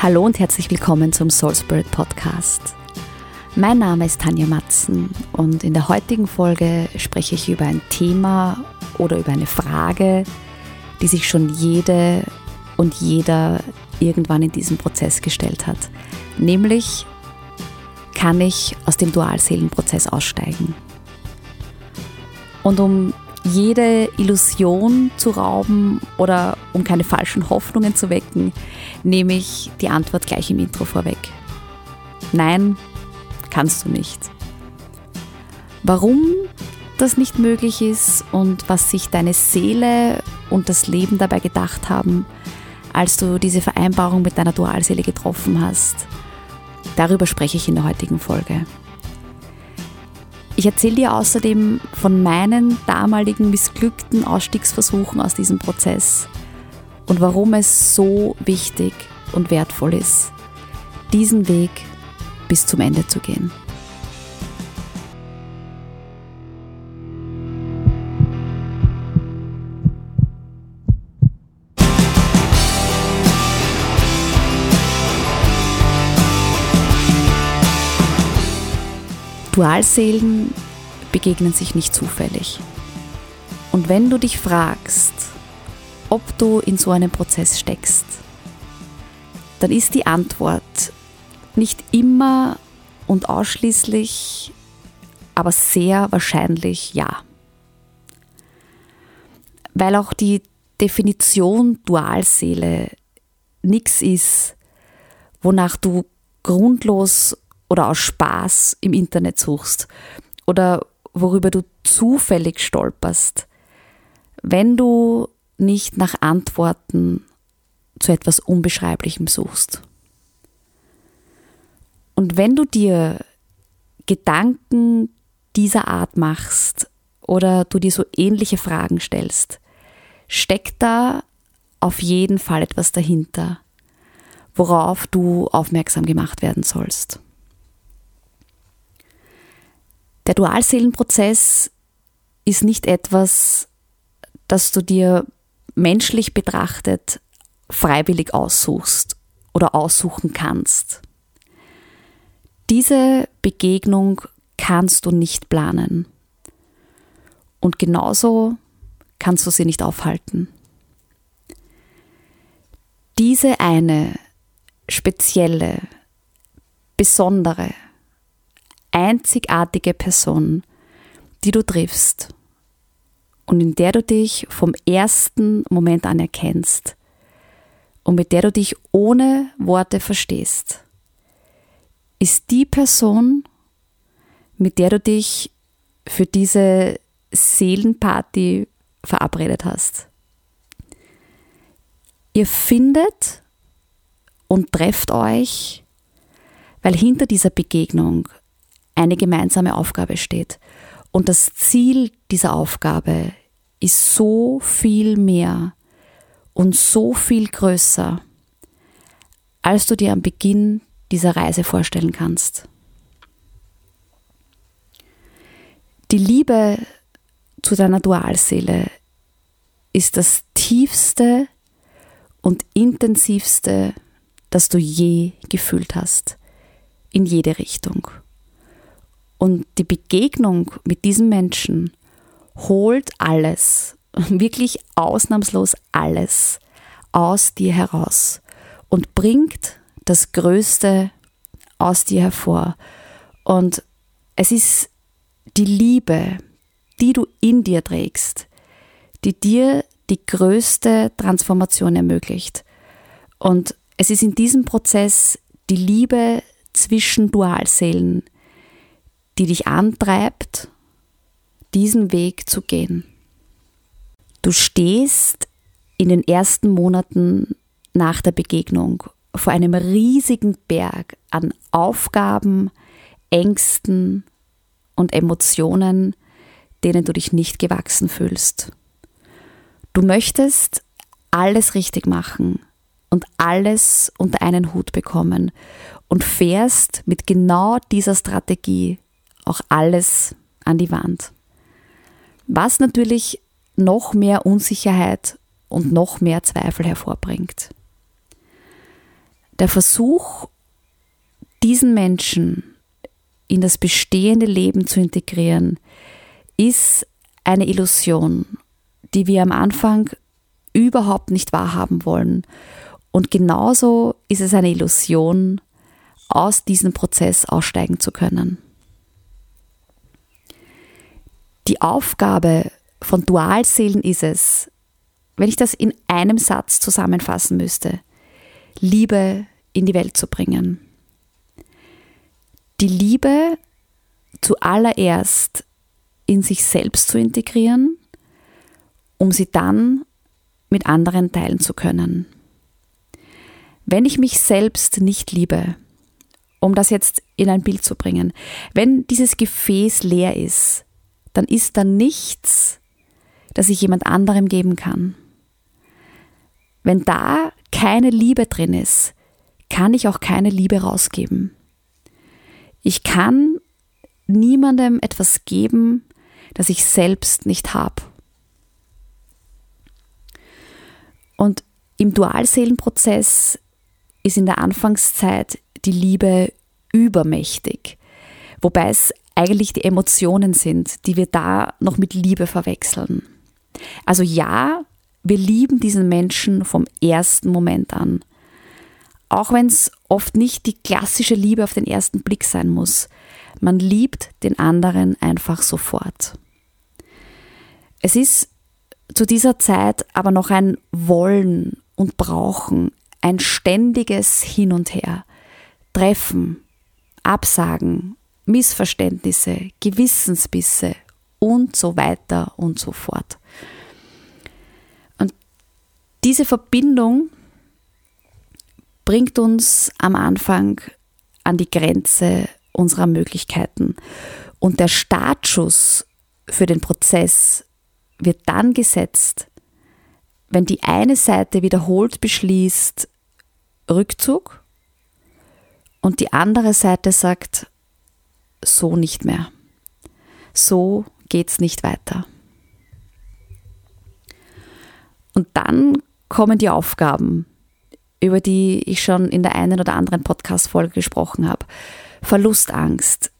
Hallo und herzlich willkommen zum Soul Spirit Podcast. Mein Name ist Tanja Matzen und in der heutigen Folge spreche ich über ein Thema oder über eine Frage, die sich schon jede und jeder irgendwann in diesem Prozess gestellt hat. Nämlich, kann ich aus dem Dualseelenprozess aussteigen? Und um jede Illusion zu rauben oder um keine falschen Hoffnungen zu wecken, nehme ich die Antwort gleich im Intro vorweg. Nein, kannst du nicht. Warum das nicht möglich ist und was sich deine Seele und das Leben dabei gedacht haben, als du diese Vereinbarung mit deiner Dualseele getroffen hast, darüber spreche ich in der heutigen Folge. Ich erzähle dir außerdem von meinen damaligen missglückten Ausstiegsversuchen aus diesem Prozess und warum es so wichtig und wertvoll ist, diesen Weg bis zum Ende zu gehen. Dualseelen begegnen sich nicht zufällig. Und wenn du dich fragst, ob du in so einem Prozess steckst, dann ist die Antwort nicht immer und ausschließlich, aber sehr wahrscheinlich ja. Weil auch die Definition Dualseele nichts ist, wonach du grundlos oder aus Spaß im Internet suchst oder worüber du zufällig stolperst, wenn du nicht nach Antworten zu etwas Unbeschreiblichem suchst. Und wenn du dir Gedanken dieser Art machst oder du dir so ähnliche Fragen stellst, steckt da auf jeden Fall etwas dahinter, worauf du aufmerksam gemacht werden sollst. Der Dualseelenprozess ist nicht etwas, das du dir menschlich betrachtet freiwillig aussuchst oder aussuchen kannst. Diese Begegnung kannst du nicht planen. Und genauso kannst du sie nicht aufhalten. Diese eine spezielle, besondere, einzigartige Person, die du triffst und in der du dich vom ersten Moment an erkennst und mit der du dich ohne Worte verstehst, ist die Person, mit der du dich für diese Seelenparty verabredet hast. Ihr findet und trefft euch, weil hinter dieser Begegnung eine gemeinsame Aufgabe steht. Und das Ziel dieser Aufgabe ist so viel mehr und so viel größer, als du dir am Beginn dieser Reise vorstellen kannst. Die Liebe zu deiner Dualseele ist das tiefste und intensivste, das du je gefühlt hast, in jede Richtung. Und die Begegnung mit diesem Menschen holt alles, wirklich ausnahmslos alles aus dir heraus und bringt das Größte aus dir hervor. Und es ist die Liebe, die du in dir trägst, die dir die größte Transformation ermöglicht. Und es ist in diesem Prozess die Liebe zwischen Dualseelen, die dich antreibt, diesen Weg zu gehen. Du stehst in den ersten Monaten nach der Begegnung vor einem riesigen Berg an Aufgaben, Ängsten und Emotionen, denen du dich nicht gewachsen fühlst. Du möchtest alles richtig machen und alles unter einen Hut bekommen und fährst mit genau dieser Strategie auch alles an die Wand. Was natürlich noch mehr Unsicherheit und noch mehr Zweifel hervorbringt. Der Versuch, diesen Menschen in das bestehende Leben zu integrieren, ist eine Illusion, die wir am Anfang überhaupt nicht wahrhaben wollen. Und genauso ist es eine Illusion, aus diesem Prozess aussteigen zu können. Die Aufgabe von Dualseelen ist es, wenn ich das in einem Satz zusammenfassen müsste, Liebe in die Welt zu bringen. Die Liebe zuallererst in sich selbst zu integrieren, um sie dann mit anderen teilen zu können. Wenn ich mich selbst nicht liebe, um das jetzt in ein Bild zu bringen, wenn dieses Gefäß leer ist, dann ist da nichts, das ich jemand anderem geben kann. Wenn da keine Liebe drin ist, kann ich auch keine Liebe rausgeben. Ich kann niemandem etwas geben, das ich selbst nicht habe. Und im Dualseelenprozess ist in der Anfangszeit die Liebe übermächtig, wobei es eigentlich die Emotionen sind, die wir da noch mit Liebe verwechseln. Also ja, wir lieben diesen Menschen vom ersten Moment an. Auch wenn es oft nicht die klassische Liebe auf den ersten Blick sein muss. Man liebt den anderen einfach sofort. Es ist zu dieser Zeit aber noch ein Wollen und Brauchen, ein ständiges Hin und Her. Treffen, Absagen, Missverständnisse, Gewissensbisse und so weiter und so fort. Und diese Verbindung bringt uns am Anfang an die Grenze unserer Möglichkeiten. Und der Startschuss für den Prozess wird dann gesetzt, wenn die eine Seite wiederholt beschließt Rückzug und die andere Seite sagt so nicht mehr. So geht's nicht weiter. Und dann kommen die Aufgaben, über die ich schon in der einen oder anderen Podcast-Folge gesprochen habe. Verlustangst,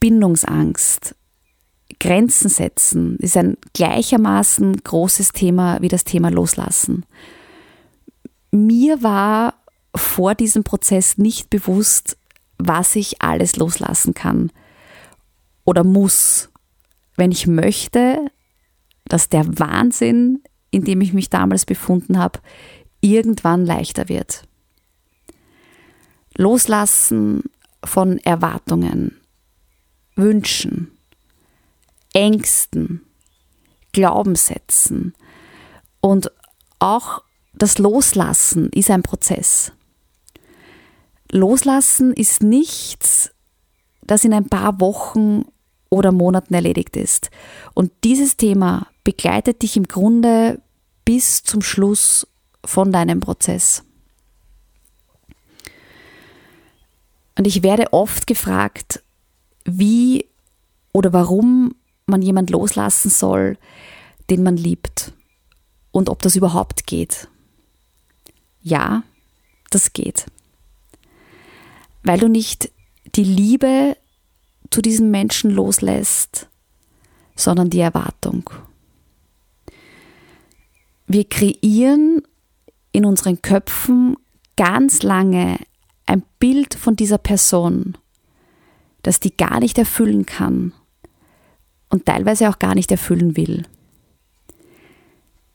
Bindungsangst, Grenzen setzen ist ein gleichermaßen großes Thema wie das Thema Loslassen. Mir war vor diesem Prozess nicht bewusst, was ich alles loslassen kann oder muss, wenn ich möchte, dass der Wahnsinn, in dem ich mich damals befunden habe, irgendwann leichter wird. Loslassen von Erwartungen, Wünschen, Ängsten, Glaubenssätzen und auch das Loslassen ist ein Prozess. Loslassen ist nichts, das in ein paar Wochen oder Monaten erledigt ist. Und dieses Thema begleitet dich im Grunde bis zum Schluss von deinem Prozess. Und ich werde oft gefragt, wie oder warum man jemand loslassen soll, den man liebt und ob das überhaupt geht. Ja, das geht. Weil du nicht die Liebe zu diesem Menschen loslässt, sondern die Erwartung. Wir kreieren in unseren Köpfen ganz lange ein Bild von dieser Person, das die gar nicht erfüllen kann und teilweise auch gar nicht erfüllen will.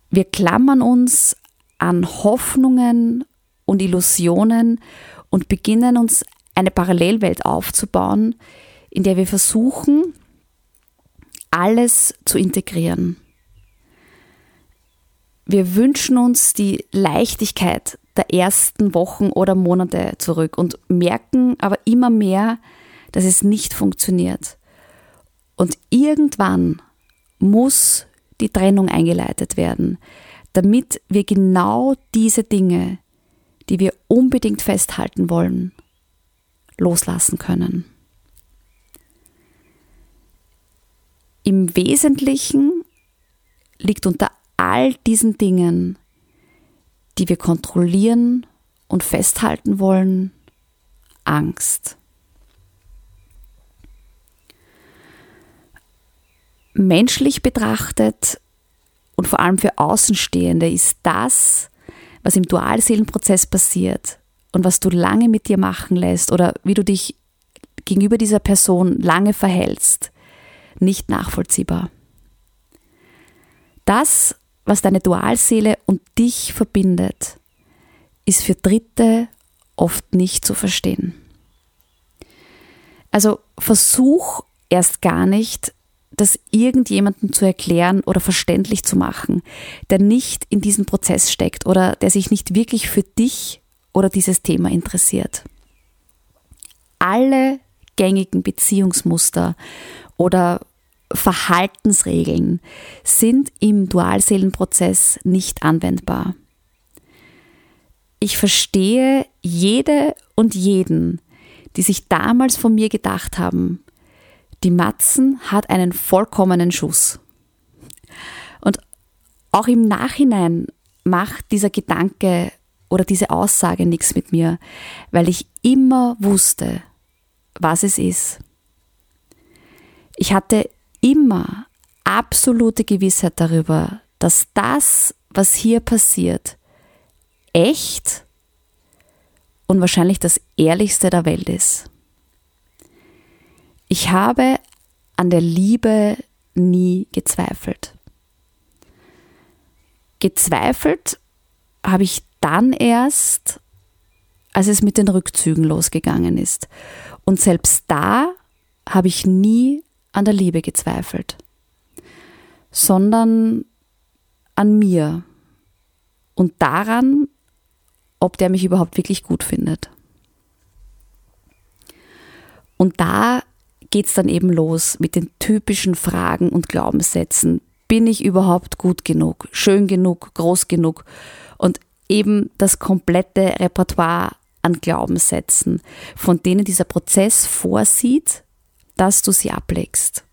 Wir klammern uns an Hoffnungen und Illusionen und beginnen uns eine Parallelwelt aufzubauen, in der wir versuchen, alles zu integrieren. Wir wünschen uns die Leichtigkeit der ersten Wochen oder Monate zurück und merken aber immer mehr, dass es nicht funktioniert. Und irgendwann muss die Trennung eingeleitet werden, damit wir genau diese Dinge, die wir unbedingt festhalten wollen, loslassen können. Im Wesentlichen liegt unter all diesen Dingen, die wir kontrollieren und festhalten wollen? Angst. Menschlich betrachtet und vor allem für Außenstehende ist das, was im Dualseelenprozess passiert und was du lange mit dir machen lässt oder wie du dich gegenüber dieser Person lange verhältst, nicht nachvollziehbar. Das, was deine Dualseele und dich verbindet, ist für Dritte oft nicht zu verstehen. Also versuch erst gar nicht, das irgendjemandem zu erklären oder verständlich zu machen, der nicht in diesem Prozess steckt oder der sich nicht wirklich für dich oder dieses Thema interessiert. Alle gängigen Beziehungsmuster oder Verhaltensregeln sind im Dualseelenprozess nicht anwendbar. Ich verstehe jede und jeden, die sich damals von mir gedacht haben, die Matzen hat einen vollkommenen Schuss. Und auch im Nachhinein macht dieser Gedanke oder diese Aussage nichts mit mir, weil ich immer wusste, was es ist. Ich hatte immer absolute Gewissheit darüber, dass das, was hier passiert, echt und wahrscheinlich das Ehrlichste der Welt ist. Ich habe an der Liebe nie gezweifelt. Gezweifelt habe ich dann erst, als es mit den Rückzügen losgegangen ist. Und selbst da habe ich nie an der Liebe gezweifelt, sondern an mir und daran, ob der mich überhaupt wirklich gut findet. Und da geht es dann eben los mit den typischen Fragen und Glaubenssätzen. Bin ich überhaupt gut genug, schön genug, groß genug? Eben das komplette Repertoire an Glaubenssätzen, von denen dieser Prozess vorsieht, dass du sie ablegst.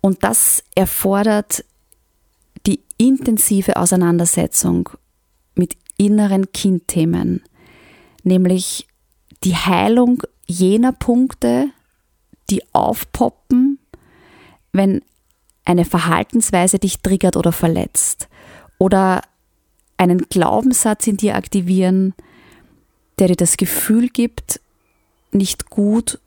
Und das erfordert die intensive Auseinandersetzung mit inneren Kindthemen, nämlich die Heilung jener Punkte, die aufpoppen, wenn eine Verhaltensweise dich triggert oder verletzt oder einen Glaubenssatz in dir aktivieren, der dir das Gefühl gibt, nicht gut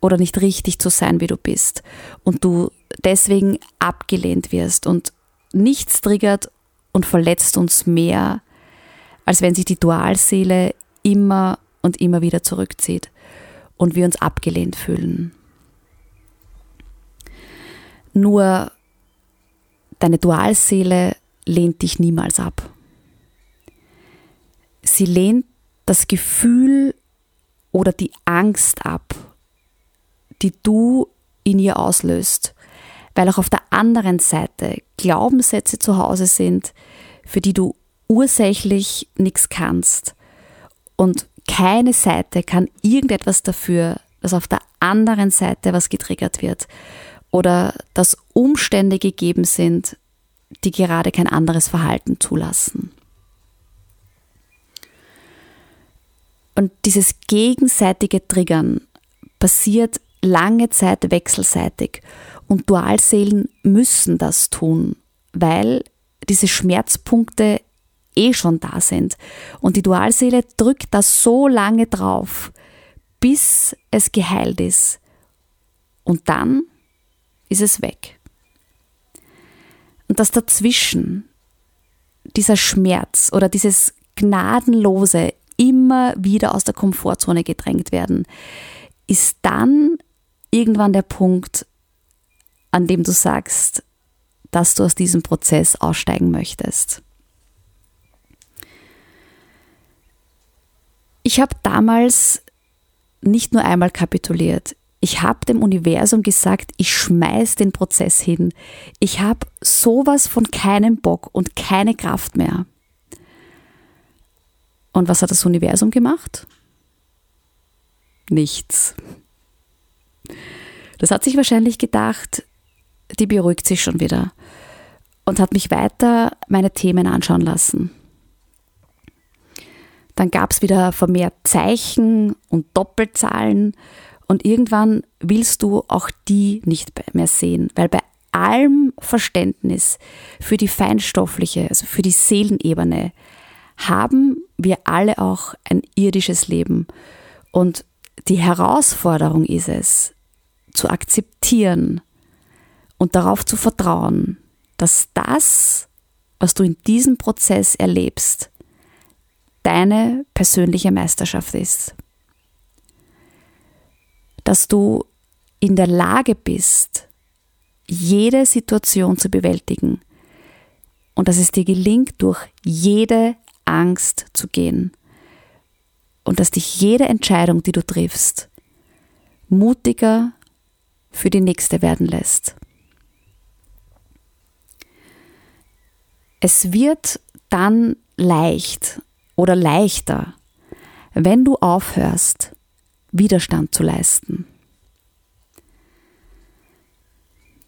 oder nicht richtig zu sein, wie du bist und du deswegen abgelehnt wirst und nichts triggert und verletzt uns mehr, als wenn sich die Dualseele immer und immer wieder zurückzieht und wir uns abgelehnt fühlen. Nur deine Dualseele lehnt dich niemals ab. Sie lehnt das Gefühl oder die Angst ab, die du in ihr auslöst, weil auch auf der anderen Seite Glaubenssätze zu Hause sind, für die du ursächlich nichts kannst und keine Seite kann irgendetwas dafür, dass auf der anderen Seite was getriggert wird oder dass Umstände gegeben sind, die gerade kein anderes Verhalten zulassen. Und dieses gegenseitige Triggern passiert lange Zeit wechselseitig und Dualseelen müssen das tun, weil diese Schmerzpunkte eh schon da sind. Und die Dualseele drückt da so lange drauf, bis es geheilt ist. Und dann ist es weg. Und das dazwischen, dieser Schmerz oder dieses gnadenlose immer wieder aus der Komfortzone gedrängt werden, ist dann irgendwann der Punkt, an dem du sagst, dass du aus diesem Prozess aussteigen möchtest. Ich habe damals nicht nur einmal kapituliert. Ich habe dem Universum gesagt, ich schmeiß den Prozess hin. Ich habe sowas von keinem Bock und keine Kraft mehr. Und was hat das Universum gemacht? Nichts. Das hat sich wahrscheinlich gedacht, die beruhigt sich schon wieder und hat mich weiter meine Themen anschauen lassen. dann gab es wieder vermehrt Zeichen und Doppelzahlen und irgendwann willst du auch die nicht mehr sehen, weil bei allem Verständnis für die feinstoffliche, also für die Seelenebene, haben wir alle auch ein irdisches Leben. Und die Herausforderung ist es, zu akzeptieren und darauf zu vertrauen, dass das, was du in diesem Prozess erlebst, deine persönliche Meisterschaft ist. Dass du in der Lage bist, jede Situation zu bewältigen und dass es dir gelingt, durch jede Angst zu gehen und dass dich jede Entscheidung, die du triffst, mutiger für die nächste werden lässt. Es wird dann leicht oder leichter, wenn du aufhörst, Widerstand zu leisten.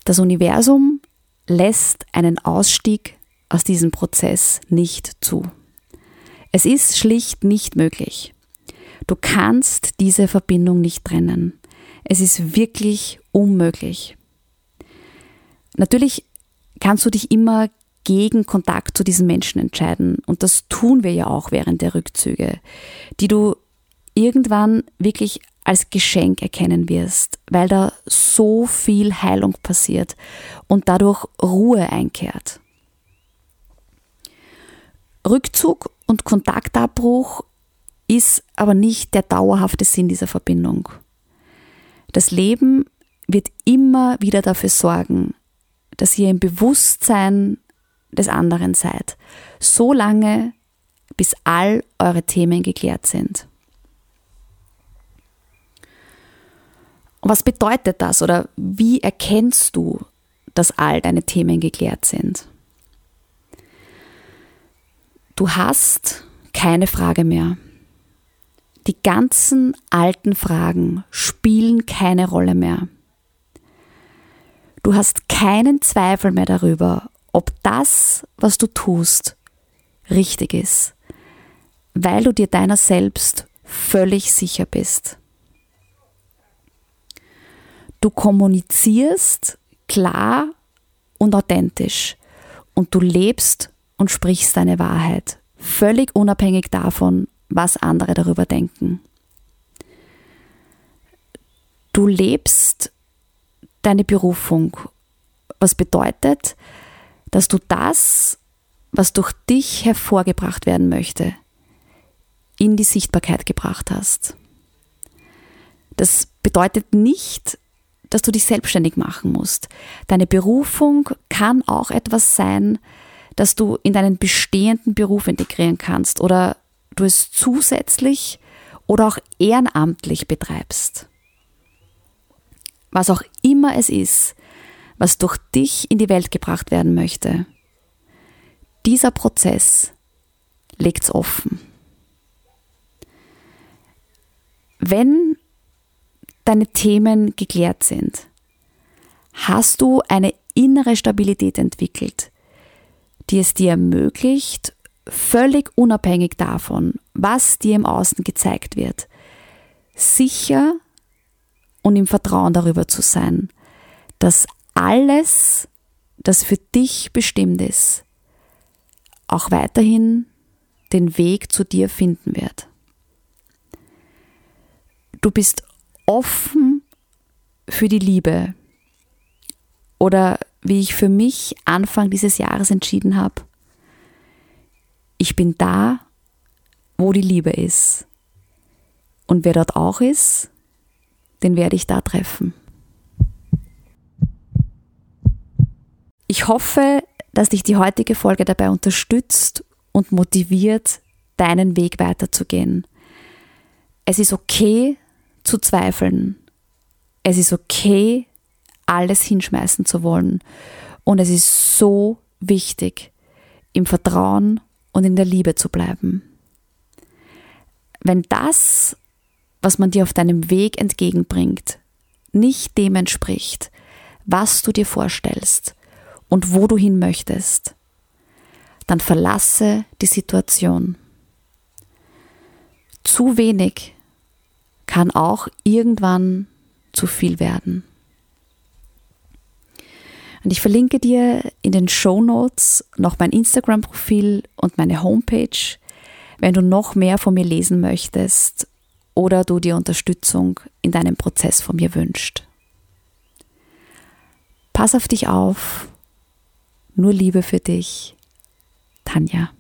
Das Universum lässt einen Ausstieg aus diesem Prozess nicht zu. Es ist schlicht nicht möglich. Du kannst diese Verbindung nicht trennen. Es ist wirklich unmöglich. Natürlich kannst du dich immer gegen Kontakt zu diesen Menschen entscheiden. Und das tun wir ja auch während der Rückzüge, die du irgendwann wirklich als Geschenk erkennen wirst, weil da so viel Heilung passiert und dadurch Ruhe einkehrt. Rückzug und Kontaktabbruch ist aber nicht der dauerhafte Sinn dieser Verbindung. Das Leben wird immer wieder dafür sorgen, dass ihr im Bewusstsein des anderen seid. So lange, bis all eure Themen geklärt sind. Was bedeutet das oder wie erkennst du, dass all deine Themen geklärt sind? Du hast keine Frage mehr. Die ganzen alten Fragen spielen keine Rolle mehr. Du hast keinen Zweifel mehr darüber, ob das, was du tust, richtig ist, weil du dir deiner selbst völlig sicher bist. Du kommunizierst klar und authentisch und du lebst und sprichst deine Wahrheit, völlig unabhängig davon, was andere darüber denken. Du lebst deine Berufung, was bedeutet, dass du das, was durch dich hervorgebracht werden möchte, in die Sichtbarkeit gebracht hast. Das bedeutet nicht, dass du dich selbstständig machen musst. Deine Berufung kann auch etwas sein, das du in deinen bestehenden Beruf integrieren kannst oder du es zusätzlich oder auch ehrenamtlich betreibst. Was auch immer es ist, was durch dich in die Welt gebracht werden möchte. Dieser Prozess legt's offen. Wenn deine Themen geklärt sind, hast du eine innere Stabilität entwickelt, die es dir ermöglicht, völlig unabhängig davon, was dir im Außen gezeigt wird, sicher und im Vertrauen darüber zu sein, dass alles, das für dich bestimmt ist, auch weiterhin den Weg zu dir finden wird. Du bist offen für die Liebe oder wie ich für mich Anfang dieses Jahres entschieden habe, ich bin da, wo die Liebe ist. Und wer dort auch ist, den werde ich da treffen. Ich hoffe, dass dich die heutige Folge dabei unterstützt und motiviert, deinen Weg weiterzugehen. Es ist okay zu zweifeln. Es ist okay, alles hinschmeißen zu wollen. Und es ist so wichtig, im Vertrauen und in der Liebe zu bleiben. Wenn das, was man dir auf deinem Weg entgegenbringt, nicht dem entspricht, was du dir vorstellst, und wo du hin möchtest, dann verlasse die Situation. zu wenig kann auch irgendwann zu viel werden. Und ich verlinke dir in den Show Notes noch mein Instagram-Profil und meine Homepage, wenn du noch mehr von mir lesen möchtest oder du dir Unterstützung in deinem Prozess von mir wünschst. Pass auf dich auf. Nur Liebe für dich. Tanja.